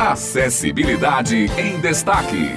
Acessibilidade em Destaque.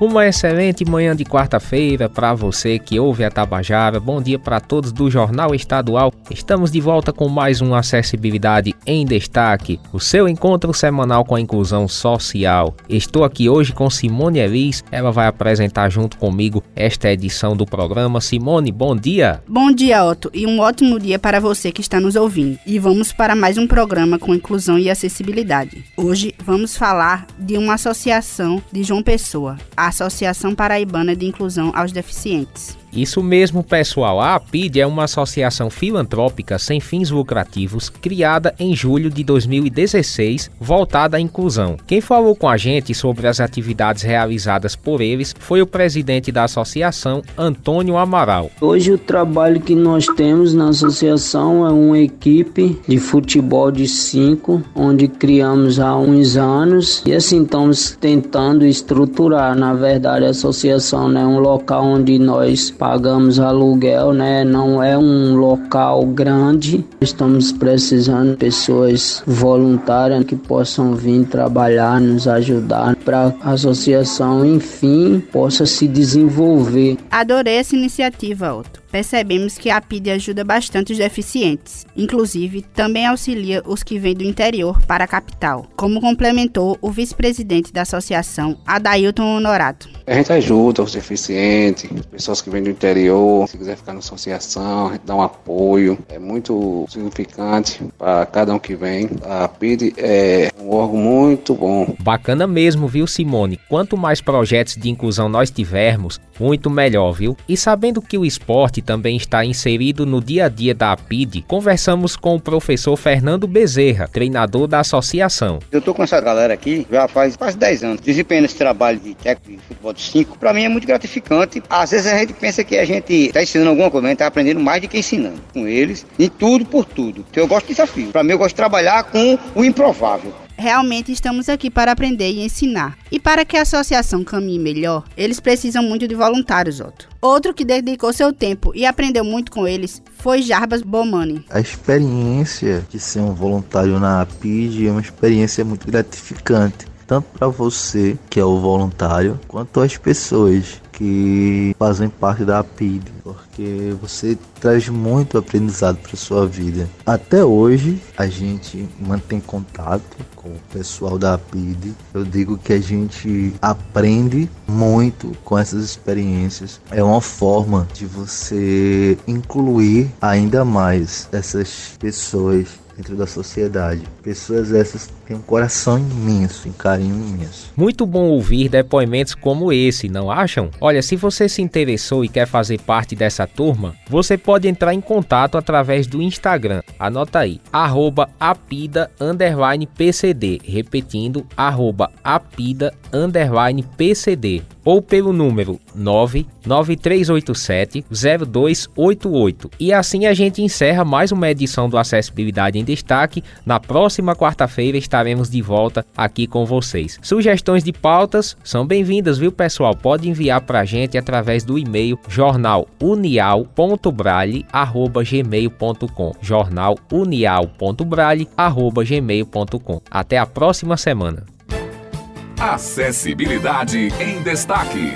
Uma excelente manhã de quarta-feira para você que ouve a Tabajara. Bom dia para todos do Jornal Estadual. Estamos de volta com mais um Acessibilidade em Destaque, o seu encontro semanal com a inclusão social. Estou aqui hoje com Simone Elis. Ela vai apresentar junto comigo esta edição do programa. Simone, bom dia. Bom dia, Otto, e um ótimo dia para você que está nos ouvindo. E vamos para mais um programa com inclusão e acessibilidade. Hoje vamos falar de uma associação de João Pessoa, a Associação Paraibana de Inclusão aos Deficientes. Isso mesmo, pessoal. A APID é uma associação filantrópica sem fins lucrativos criada em julho de 2016, voltada à inclusão. Quem falou com a gente sobre as atividades realizadas por eles foi o presidente da associação, Antônio Amaral. Hoje o trabalho que nós temos na associação é uma equipe de futebol de cinco, onde criamos há uns anos e assim estamos tentando estruturar. Na verdade, a associação é né, um local onde nós pagamos aluguel, né? Não é um local grande. Estamos precisando de pessoas voluntárias que possam vir trabalhar, nos ajudar para a associação, enfim, possa se desenvolver. Adorei essa iniciativa, Otto percebemos que a PID ajuda bastante os deficientes. Inclusive, também auxilia os que vêm do interior para a capital, como complementou o vice-presidente da associação, Adailton Honorato. A gente ajuda os deficientes, pessoas que vêm do interior, se quiser ficar na associação, a gente dá um apoio. É muito significante para cada um que vem. A PID é um órgão muito bom. Bacana mesmo, viu, Simone? Quanto mais projetos de inclusão nós tivermos, muito melhor, viu? E sabendo que o esporte também está inserido no dia a dia da APID, conversamos com o professor Fernando Bezerra, treinador da associação. Eu tô com essa galera aqui já faz quase 10 anos, desempenhando esse trabalho de técnico de futebol 5. Para mim é muito gratificante. Às vezes a gente pensa que a gente está ensinando alguma coisa, mas a gente tá aprendendo mais do que ensinando com eles, em tudo por tudo. Então eu gosto de desafio. Para mim eu gosto de trabalhar com o improvável. Realmente estamos aqui para aprender e ensinar. E para que a associação caminhe melhor, eles precisam muito de voluntários, Otto. Outro que dedicou seu tempo e aprendeu muito com eles foi Jarbas Bomani. A experiência de ser um voluntário na APID é uma experiência muito gratificante tanto para você, que é o voluntário, quanto as pessoas que fazem parte da APID, porque você traz muito aprendizado para sua vida. Até hoje a gente mantém contato com o pessoal da APID. Eu digo que a gente aprende muito com essas experiências. É uma forma de você incluir ainda mais essas pessoas dentro da sociedade. Pessoas essas têm um coração imenso, um carinho imenso. Muito bom ouvir depoimentos como esse, não acham? Olha, se você se interessou e quer fazer parte dessa turma, você pode entrar em contato através do Instagram. Anota aí, arroba apida PCD. Repetindo, arroba apida PCD. Ou pelo número 99387 0288. E assim a gente encerra mais uma edição do Acessibilidade em Destaque. Na próxima quarta-feira estaremos de volta aqui com vocês. Sugestões de pautas são bem-vindas, viu, pessoal? Pode enviar para a gente através do e-mail jornalunial.brale@gmail.com. jornalunial.brale@gmail.com. Até a próxima semana. Acessibilidade em destaque.